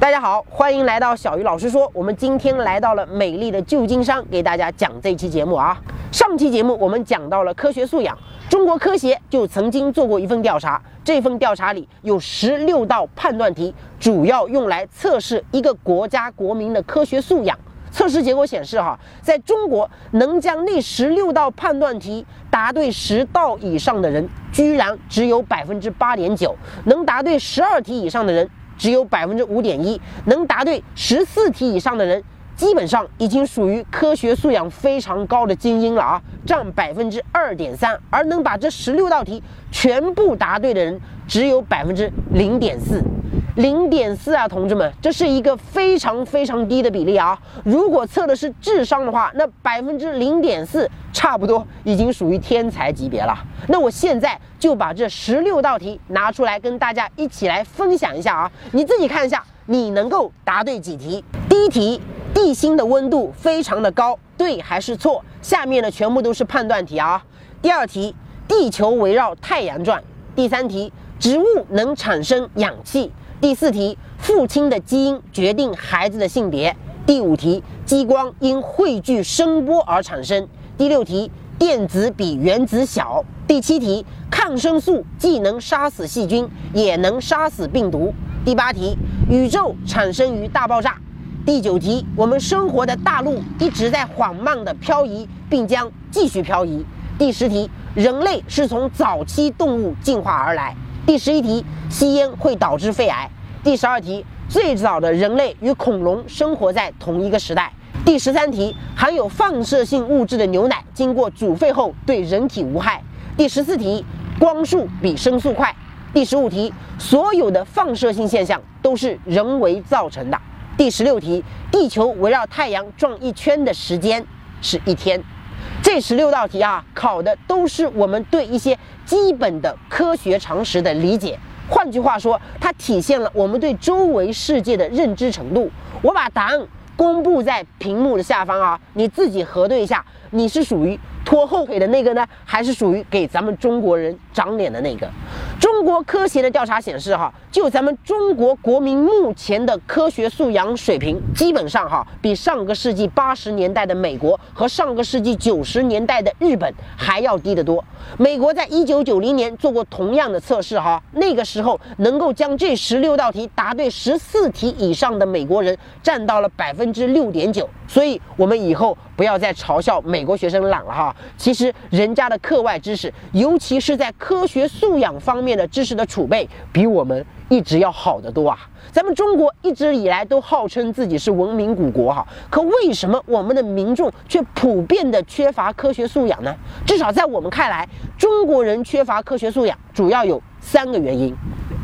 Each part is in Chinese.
大家好，欢迎来到小鱼老师说。我们今天来到了美丽的旧金山，给大家讲这期节目啊。上期节目我们讲到了科学素养，中国科协就曾经做过一份调查，这份调查里有十六道判断题，主要用来测试一个国家国民的科学素养。测试结果显示，哈，在中国能将那十六道判断题答对十道以上的人，居然只有百分之八点九；能答对十二题以上的人。只有百分之五点一能答对十四题以上的人，基本上已经属于科学素养非常高的精英了啊，占百分之二点三。而能把这十六道题全部答对的人，只有百分之零点四。零点四啊，同志们，这是一个非常非常低的比例啊！如果测的是智商的话，那百分之零点四，差不多已经属于天才级别了。那我现在就把这十六道题拿出来跟大家一起来分享一下啊！你自己看一下，你能够答对几题？第一题，地心的温度非常的高，对还是错？下面的全部都是判断题啊。第二题，地球围绕太阳转。第三题，植物能产生氧气。第四题，父亲的基因决定孩子的性别。第五题，激光因汇聚声波而产生。第六题，电子比原子小。第七题，抗生素既能杀死细菌，也能杀死病毒。第八题，宇宙产生于大爆炸。第九题，我们生活的大陆一直在缓慢的漂移，并将继续漂移。第十题，人类是从早期动物进化而来。第十一题，吸烟会导致肺癌。第十二题，最早的人类与恐龙生活在同一个时代。第十三题，含有放射性物质的牛奶经过煮沸后对人体无害。第十四题，光速比声速快。第十五题，所有的放射性现象都是人为造成的。第十六题，地球围绕太阳转一圈的时间是一天。这十六道题啊，考的都是我们对一些基本的科学常识的理解。换句话说，它体现了我们对周围世界的认知程度。我把答案公布在屏幕的下方啊，你自己核对一下，你是属于。拖后腿的那个呢，还是属于给咱们中国人长脸的那个？中国科协的调查显示，哈，就咱们中国国民目前的科学素养水平，基本上哈，比上个世纪八十年代的美国和上个世纪九十年代的日本还要低得多。美国在一九九零年做过同样的测试，哈，那个时候能够将这十六道题答对十四题以上的美国人占到了百分之六点九。所以，我们以后不要再嘲笑美国学生懒了哈。其实，人家的课外知识，尤其是在科学素养方面的知识的储备，比我们一直要好得多啊。咱们中国一直以来都号称自己是文明古国哈，可为什么我们的民众却普遍的缺乏科学素养呢？至少在我们看来，中国人缺乏科学素养，主要有三个原因。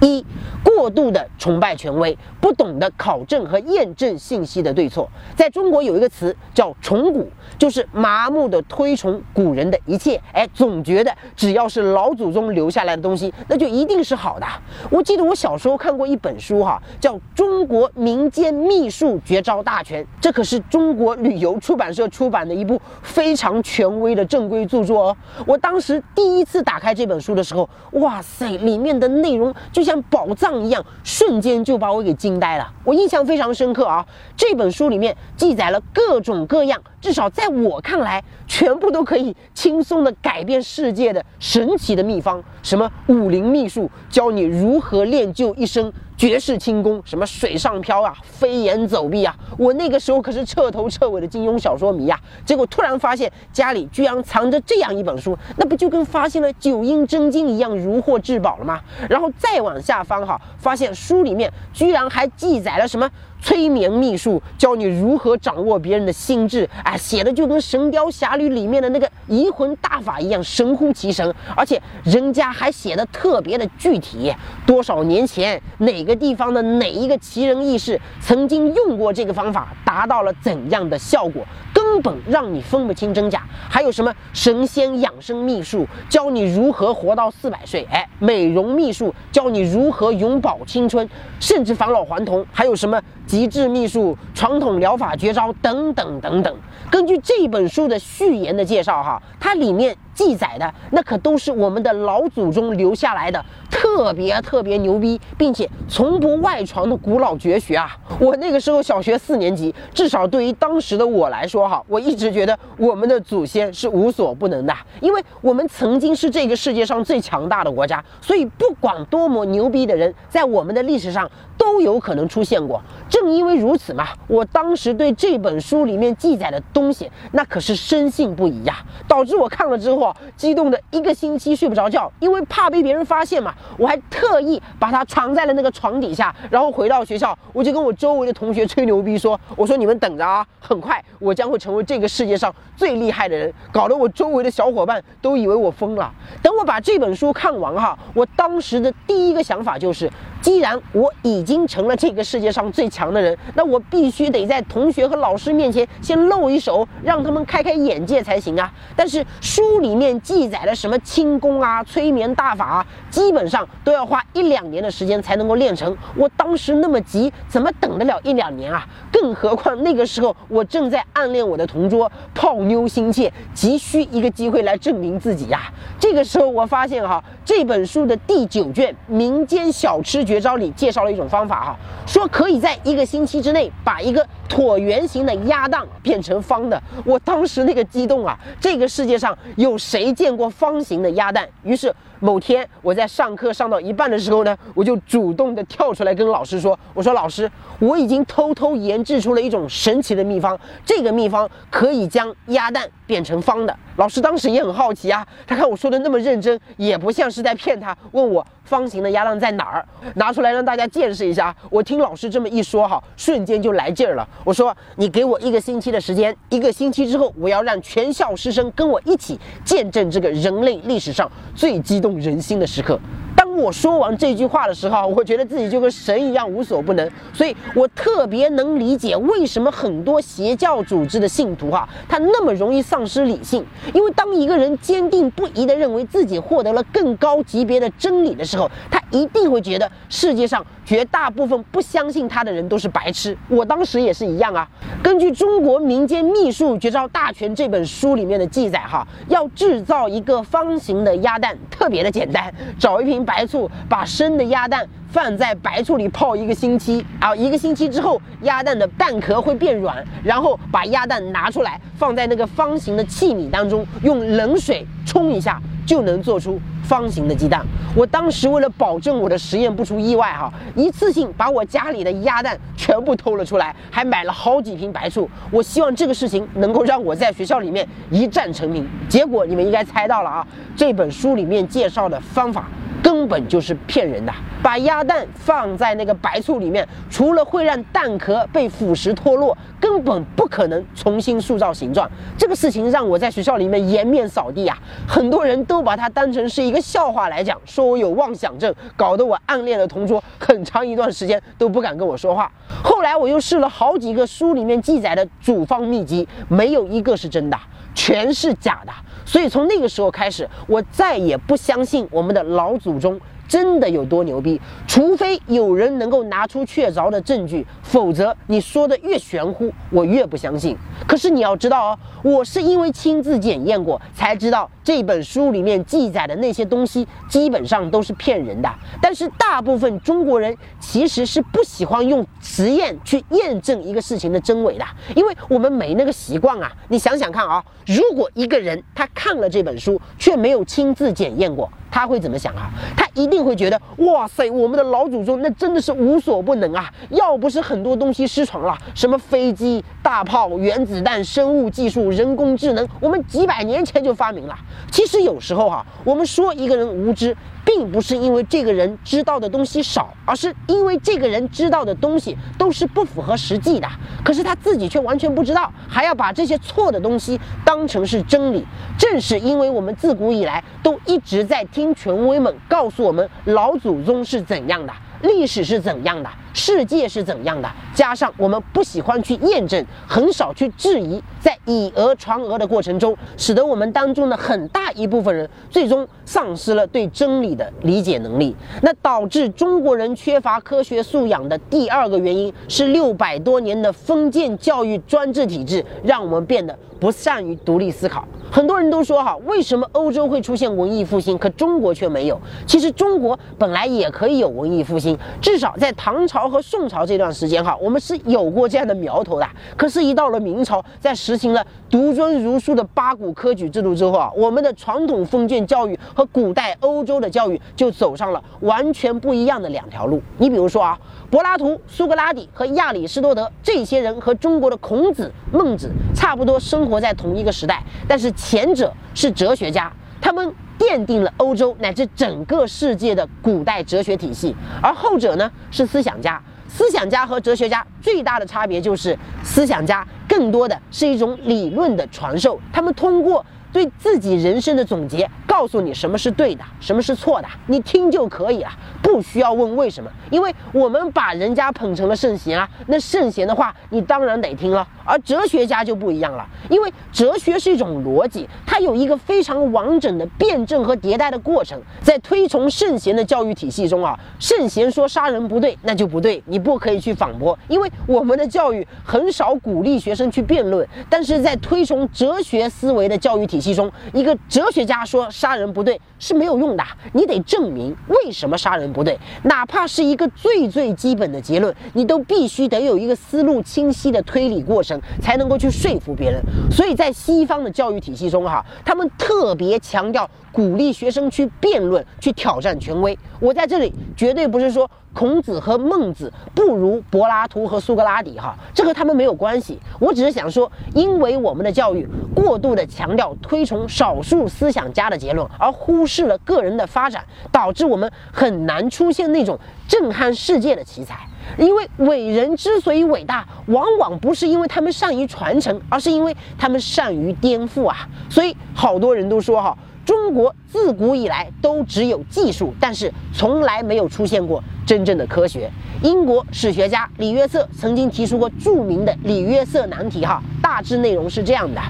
一过度的崇拜权威，不懂得考证和验证信息的对错。在中国有一个词叫“崇古”，就是麻木的推崇古人的一切，哎，总觉得只要是老祖宗留下来的东西，那就一定是好的。我记得我小时候看过一本书，哈，叫《中国民间秘术绝招大全》，这可是中国旅游出版社出版的一部非常权威的正规著作哦。我当时第一次打开这本书的时候，哇塞，里面的内容就。像宝藏一样，瞬间就把我给惊呆了。我印象非常深刻啊！这本书里面记载了各种各样，至少在我看来，全部都可以轻松的改变世界的神奇的秘方。什么武林秘术，教你如何练就一身。绝世轻功，什么水上漂啊，飞檐走壁啊！我那个时候可是彻头彻尾的金庸小说迷啊！结果突然发现家里居然藏着这样一本书，那不就跟发现了九阴真经一样如获至宝了吗？然后再往下翻哈，发现书里面居然还记载了什么催眠秘术，教你如何掌握别人的心智，哎，写的就跟《神雕侠侣》里面的那个移魂大法一样神乎其神，而且人家还写的特别的具体，多少年前哪个地方的哪一个奇人异士曾经用过这个方法，达到了怎样的效果，根本让你分不清真假。还有什么神仙养生秘术，教你如何活到四百岁，哎，美容秘术，教你如何永葆青春，甚至返老还童，还有什么？极致秘术、传统疗法绝招等等等等。根据这本书的序言的介绍，哈，它里面记载的那可都是我们的老祖宗留下来的特别特别牛逼，并且从不外传的古老绝学啊！我那个时候小学四年级，至少对于当时的我来说，哈，我一直觉得我们的祖先是无所不能的，因为我们曾经是这个世界上最强大的国家，所以不管多么牛逼的人，在我们的历史上。都有可能出现过。正因为如此嘛，我当时对这本书里面记载的东西，那可是深信不疑呀，导致我看了之后激动的一个星期睡不着觉，因为怕被别人发现嘛。我还特意把它藏在了那个床底下，然后回到学校，我就跟我周围的同学吹牛逼说：“我说你们等着啊，很快我将会成为这个世界上最厉害的人。”搞得我周围的小伙伴都以为我疯了。等我把这本书看完哈，我当时的第一个想法就是。既然我已经成了这个世界上最强的人，那我必须得在同学和老师面前先露一手，让他们开开眼界才行啊！但是书里面记载的什么轻功啊、催眠大法啊，基本上都要花一两年的时间才能够练成。我当时那么急，怎么等得了一两年啊？更何况那个时候我正在暗恋我的同桌，泡妞心切，急需一个机会来证明自己呀！这个时候我发现哈，这本书的第九卷《民间小吃》。绝招里介绍了一种方法哈，说可以在一个星期之内把一个椭圆形的鸭蛋变成方的。我当时那个激动啊！这个世界上有谁见过方形的鸭蛋？于是。某天我在上课上到一半的时候呢，我就主动的跳出来跟老师说：“我说老师，我已经偷偷研制出了一种神奇的秘方，这个秘方可以将鸭蛋变成方的。”老师当时也很好奇啊，他看我说的那么认真，也不像是在骗他，问我方形的鸭蛋在哪儿，拿出来让大家见识一下。我听老师这么一说哈，瞬间就来劲儿了。我说：“你给我一个星期的时间，一个星期之后，我要让全校师生跟我一起见证这个人类历史上最激动。”动人心的时刻。当我说完这句话的时候，我觉得自己就跟神一样无所不能，所以我特别能理解为什么很多邪教组织的信徒哈，他那么容易丧失理性。因为当一个人坚定不移地认为自己获得了更高级别的真理的时候，他一定会觉得世界上绝大部分不相信他的人都是白痴。我当时也是一样啊。根据《中国民间秘术绝招大全》这本书里面的记载哈，要制造一个方形的鸭蛋特别别的简单，找一瓶白醋，把生的鸭蛋放在白醋里泡一个星期啊，一个星期之后，鸭蛋的蛋壳会变软，然后把鸭蛋拿出来放在那个方形的器皿当中，用冷水冲一下。就能做出方形的鸡蛋。我当时为了保证我的实验不出意外，哈，一次性把我家里的鸭蛋全部偷了出来，还买了好几瓶白醋。我希望这个事情能够让我在学校里面一战成名。结果你们应该猜到了啊，这本书里面介绍的方法。根本就是骗人的！把鸭蛋放在那个白醋里面，除了会让蛋壳被腐蚀脱落，根本不可能重新塑造形状。这个事情让我在学校里面颜面扫地啊！很多人都把它当成是一个笑话来讲，说我有妄想症，搞得我暗恋的同桌很长一段时间都不敢跟我说话。后来我又试了好几个书里面记载的组方秘籍，没有一个是真的。全是假的，所以从那个时候开始，我再也不相信我们的老祖宗。真的有多牛逼？除非有人能够拿出确凿的证据，否则你说的越玄乎，我越不相信。可是你要知道哦，我是因为亲自检验过，才知道这本书里面记载的那些东西基本上都是骗人的。但是大部分中国人其实是不喜欢用实验去验证一个事情的真伪的，因为我们没那个习惯啊。你想想看啊，如果一个人他看了这本书，却没有亲自检验过。他会怎么想啊？他一定会觉得，哇塞，我们的老祖宗那真的是无所不能啊！要不是很多东西失传了，什么飞机、大炮、原子弹、生物技术、人工智能，我们几百年前就发明了。其实有时候哈，我们说一个人无知。并不是因为这个人知道的东西少，而是因为这个人知道的东西都是不符合实际的。可是他自己却完全不知道，还要把这些错的东西当成是真理。正是因为我们自古以来都一直在听权威们告诉我们老祖宗是怎样的。历史是怎样的？世界是怎样的？加上我们不喜欢去验证，很少去质疑，在以讹传讹的过程中，使得我们当中的很大一部分人最终丧失了对真理的理解能力。那导致中国人缺乏科学素养的第二个原因是六百多年的封建教育专制体制，让我们变得不善于独立思考。很多人都说哈，为什么欧洲会出现文艺复兴，可中国却没有？其实中国本来也可以有文艺复兴，至少在唐朝和宋朝这段时间哈，我们是有过这样的苗头的。可是，一到了明朝，在实行了独尊儒术的八股科举制度之后啊，我们的传统封建教育和古代欧洲的教育就走上了完全不一样的两条路。你比如说啊，柏拉图、苏格拉底和亚里士多德这些人和中国的孔子、孟子差不多，生活在同一个时代，但是。前者是哲学家，他们奠定了欧洲乃至整个世界的古代哲学体系；而后者呢是思想家。思想家和哲学家最大的差别就是，思想家更多的是一种理论的传授，他们通过对自己人生的总结。告诉你什么是对的，什么是错的，你听就可以了，不需要问为什么，因为我们把人家捧成了圣贤啊，那圣贤的话你当然得听了。而哲学家就不一样了，因为哲学是一种逻辑，它有一个非常完整的辩证和迭代的过程。在推崇圣贤的教育体系中啊，圣贤说杀人不对，那就不对，你不可以去反驳，因为我们的教育很少鼓励学生去辩论。但是在推崇哲学思维的教育体系中，一个哲学家说。杀人不对是没有用的，你得证明为什么杀人不对，哪怕是一个最最基本的结论，你都必须得有一个思路清晰的推理过程，才能够去说服别人。所以在西方的教育体系中，哈，他们特别强调鼓励学生去辩论，去挑战权威。我在这里绝对不是说。孔子和孟子不如柏拉图和苏格拉底，哈，这和他们没有关系。我只是想说，因为我们的教育过度的强调推崇少数思想家的结论，而忽视了个人的发展，导致我们很难出现那种震撼世界的奇才。因为伟人之所以伟大，往往不是因为他们善于传承，而是因为他们善于颠覆啊。所以好多人都说，哈。中国自古以来都只有技术，但是从来没有出现过真正的科学。英国史学家李约瑟曾经提出过著名的李约瑟难题，哈，大致内容是这样的：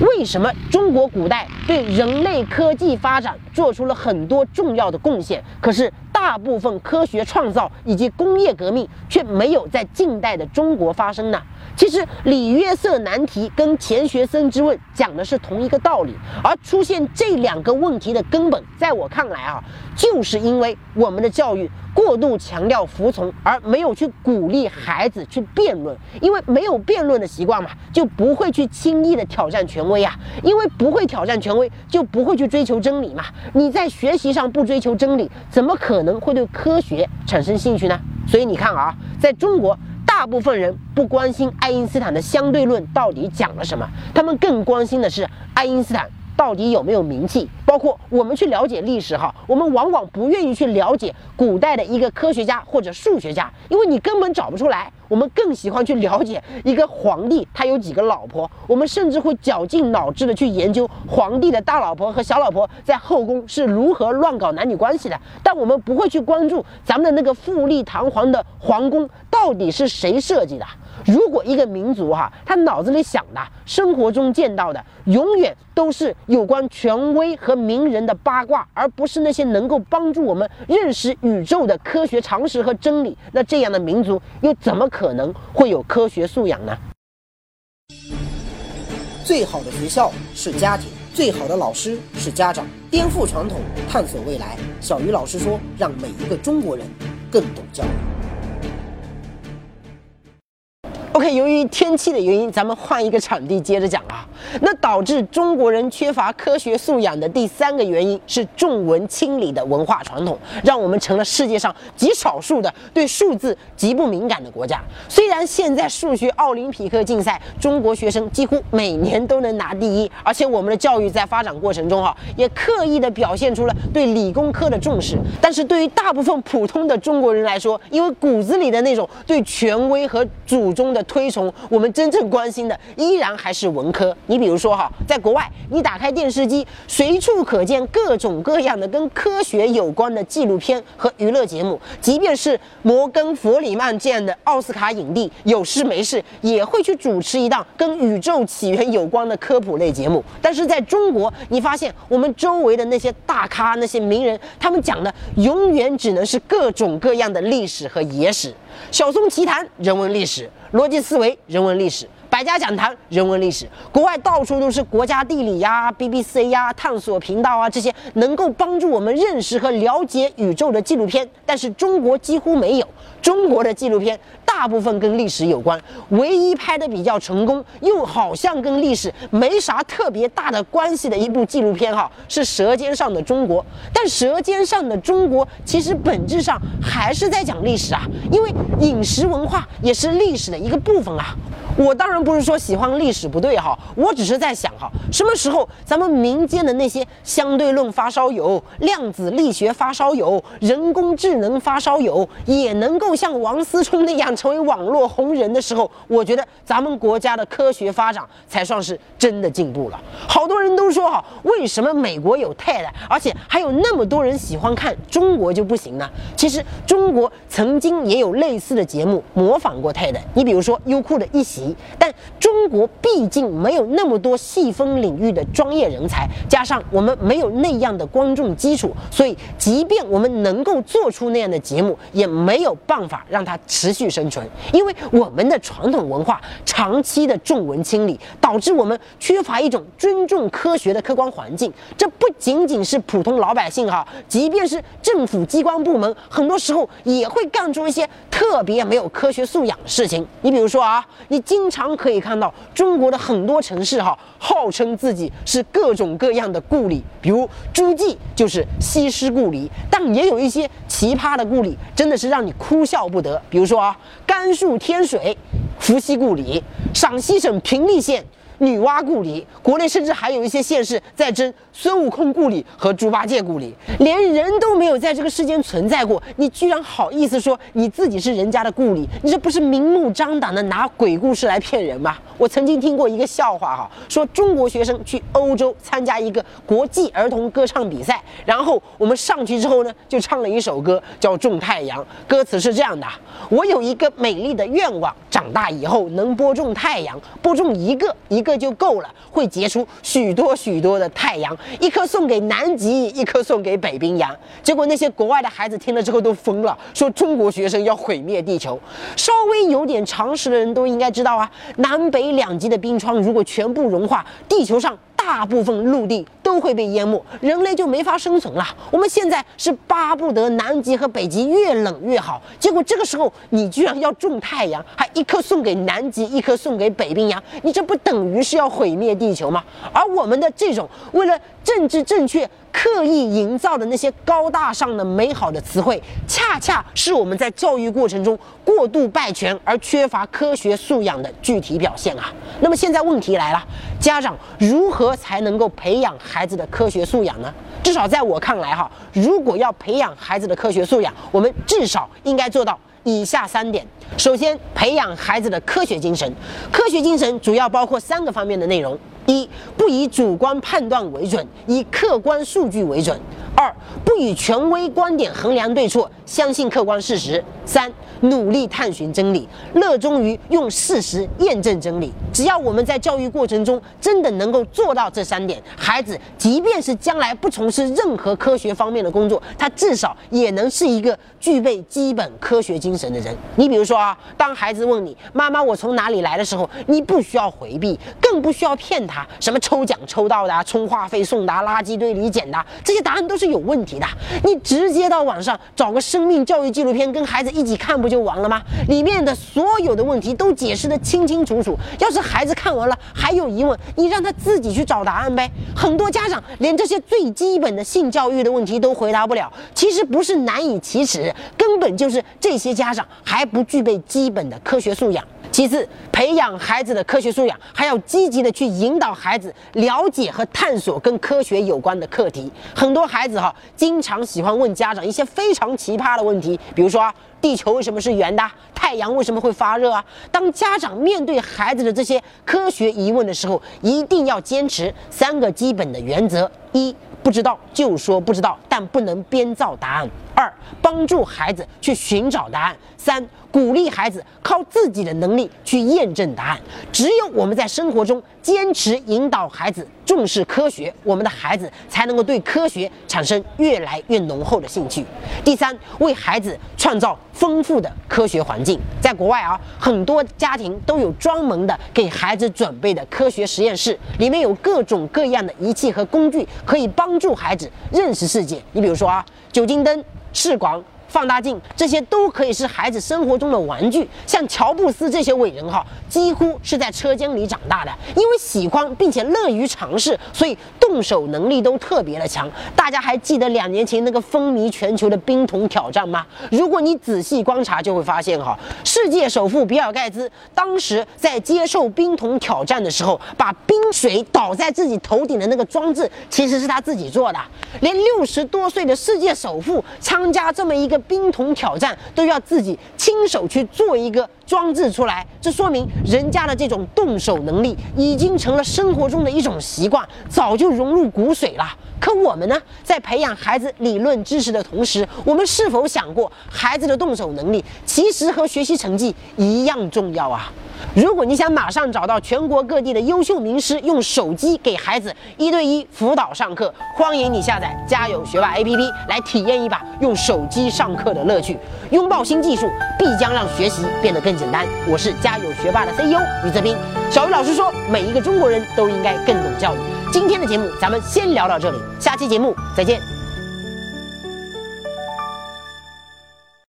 为什么中国古代对人类科技发展做出了很多重要的贡献，可是大部分科学创造以及工业革命却没有在近代的中国发生呢？其实李约瑟难题跟钱学森之问讲的是同一个道理，而出现这两个问题的根本，在我看来啊，就是因为我们的教育过度强调服从，而没有去鼓励孩子去辩论。因为没有辩论的习惯嘛，就不会去轻易的挑战权威啊。因为不会挑战权威，就不会去追求真理嘛。你在学习上不追求真理，怎么可能能会对科学产生兴趣呢？所以你看啊，在中国。大部分人不关心爱因斯坦的相对论到底讲了什么，他们更关心的是爱因斯坦到底有没有名气。包括我们去了解历史哈，我们往往不愿意去了解古代的一个科学家或者数学家，因为你根本找不出来。我们更喜欢去了解一个皇帝他有几个老婆，我们甚至会绞尽脑汁的去研究皇帝的大老婆和小老婆在后宫是如何乱搞男女关系的。但我们不会去关注咱们的那个富丽堂皇的皇宫到底是谁设计的。如果一个民族哈，他脑子里想的、生活中见到的，永远都是有关权威和名人的八卦，而不是那些能够帮助我们认识宇宙的科学常识和真理，那这样的民族又怎么可能会有科学素养呢？最好的学校是家庭，最好的老师是家长。颠覆传统，探索未来。小鱼老师说：“让每一个中国人更懂教育。” OK，由于天气的原因，咱们换一个场地接着讲啊。那导致中国人缺乏科学素养的第三个原因是重文轻理的文化传统，让我们成了世界上极少数的对数字极不敏感的国家。虽然现在数学奥林匹克竞赛，中国学生几乎每年都能拿第一，而且我们的教育在发展过程中哈，也刻意的表现出了对理工科的重视。但是对于大部分普通的中国人来说，因为骨子里的那种对权威和祖宗的推崇，我们真正关心的依然还是文科。你比如说哈，在国外，你打开电视机，随处可见各种各样的跟科学有关的纪录片和娱乐节目。即便是摩根·弗里曼这样的奥斯卡影帝，有事没事也会去主持一档跟宇宙起源有关的科普类节目。但是在中国，你发现我们周围的那些大咖、那些名人，他们讲的永远只能是各种各样的历史和野史。小松奇谈人文历史，逻辑思维人文历史，百家讲坛人文历史。国外到处都是国家地理呀、BBC 呀、探索频道啊这些能够帮助我们认识和了解宇宙的纪录片，但是中国几乎没有。中国的纪录片大部分跟历史有关，唯一拍的比较成功，又好像跟历史没啥特别大的关系的一部纪录片哈，是《舌尖上的中国》。但《舌尖上的中国》其实本质上还是在讲历史啊，因为饮食文化也是历史的一个部分啊。我当然不是说喜欢历史不对哈，我只是在想哈，什么时候咱们民间的那些相对论发烧友、量子力学发烧友、人工智能发烧友也能够像王思聪那样成为网络红人的时候，我觉得咱们国家的科学发展才算是真的进步了。好多人都说哈，为什么美国有 TED，而且还有那么多人喜欢看，中国就不行呢？其实中国曾经也有类似的节目模仿过 TED，你比如说优酷的一席。但中国毕竟没有那么多细分领域的专业人才，加上我们没有那样的观众基础，所以即便我们能够做出那样的节目，也没有办法让它持续生存。因为我们的传统文化长期的重文轻理，导致我们缺乏一种尊重科学的客观环境。这不仅仅是普通老百姓哈，即便是政府机关部门，很多时候也会干出一些特别没有科学素养的事情。你比如说啊，你今经常可以看到中国的很多城市哈，号称自己是各种各样的故里，比如诸暨就是西施故里，但也有一些奇葩的故里，真的是让你哭笑不得。比如说啊，甘肃天水伏羲故里，陕西省平利县。女娲故里，国内甚至还有一些县市在争孙悟空故里和猪八戒故里，连人都没有在这个世间存在过，你居然好意思说你自己是人家的故里？你这不是明目张胆的拿鬼故事来骗人吗？我曾经听过一个笑话哈，说中国学生去欧洲参加一个国际儿童歌唱比赛，然后我们上去之后呢，就唱了一首歌叫《种太阳》，歌词是这样的：我有一个美丽的愿望，长大以后能播种太阳，播种一个一。个就够了，会结出许多许多的太阳，一颗送给南极，一颗送给北冰洋。结果那些国外的孩子听了之后都疯了，说中国学生要毁灭地球。稍微有点常识的人都应该知道啊，南北两极的冰川如果全部融化，地球上。大部分陆地都会被淹没，人类就没法生存了。我们现在是巴不得南极和北极越冷越好，结果这个时候你居然要种太阳，还一颗送给南极，一颗送给北冰洋，你这不等于是要毁灭地球吗？而我们的这种为了政治正确。刻意营造的那些高大上的美好的词汇，恰恰是我们在教育过程中过度拜权而缺乏科学素养的具体表现啊！那么现在问题来了，家长如何才能够培养孩孩子的科学素养呢？至少在我看来哈，如果要培养孩子的科学素养，我们至少应该做到以下三点。首先，培养孩子的科学精神。科学精神主要包括三个方面的内容。一不以主观判断为准，以客观数据为准；二不以权威观点衡量对错，相信客观事实；三努力探寻真理，热衷于用事实验证真理。只要我们在教育过程中真的能够做到这三点，孩子即便是将来不从事任何科学方面的工作，他至少也能是一个具备基本科学精神的人。你比如说啊，当孩子问你妈妈我从哪里来的时候，你不需要回避，更不需要骗他。什么抽奖抽到的，啊充话费送达，垃圾堆里捡的，这些答案都是有问题的。你直接到网上找个生命教育纪录片，跟孩子一起看不就完了吗？里面的所有的问题都解释得清清楚楚。要是孩子看完了还有疑问，你让他自己去找答案呗。很多家长连这些最基本的性教育的问题都回答不了，其实不是难以启齿，根本就是这些家长还不具备基本的科学素养。其次，培养孩子的科学素养，还要积极的去引导孩子了解和探索跟科学有关的课题。很多孩子哈，经常喜欢问家长一些非常奇葩的问题，比如说，地球为什么是圆的？太阳为什么会发热啊？当家长面对孩子的这些科学疑问的时候，一定要坚持三个基本的原则：一。不知道就说不知道，但不能编造答案。二，帮助孩子去寻找答案。三，鼓励孩子靠自己的能力去验证答案。只有我们在生活中坚持引导孩子重视科学，我们的孩子才能够对科学产生越来越浓厚的兴趣。第三，为孩子创造丰富的科学环境。在国外啊，很多家庭都有专门的给孩子准备的科学实验室，里面有各种各样的仪器和工具，可以帮助孩子认识世界。你比如说啊，酒精灯、视广。放大镜，这些都可以是孩子生活中的玩具。像乔布斯这些伟人哈，几乎是在车间里长大的，因为喜欢并且乐于尝试，所以动手能力都特别的强。大家还记得两年前那个风靡全球的冰桶挑战吗？如果你仔细观察，就会发现哈，世界首富比尔盖茨当时在接受冰桶挑战的时候，把冰水倒在自己头顶的那个装置，其实是他自己做的。连六十多岁的世界首富 参加这么一个。冰桶挑战都要自己亲手去做一个装置出来，这说明人家的这种动手能力已经成了生活中的一种习惯，早就融入骨髓了。可我们呢，在培养孩子理论知识的同时，我们是否想过，孩子的动手能力其实和学习成绩一样重要啊？如果你想马上找到全国各地的优秀名师，用手机给孩子一对一辅导上课，欢迎你下载家有学霸 APP 来体验一把用手机上课的乐趣。拥抱新技术，必将让学习变得更简单。我是家有学霸的 CEO 于泽斌。小鱼老师说，每一个中国人都应该更懂教育。今天的节目咱们先聊到这里，下期节目再见。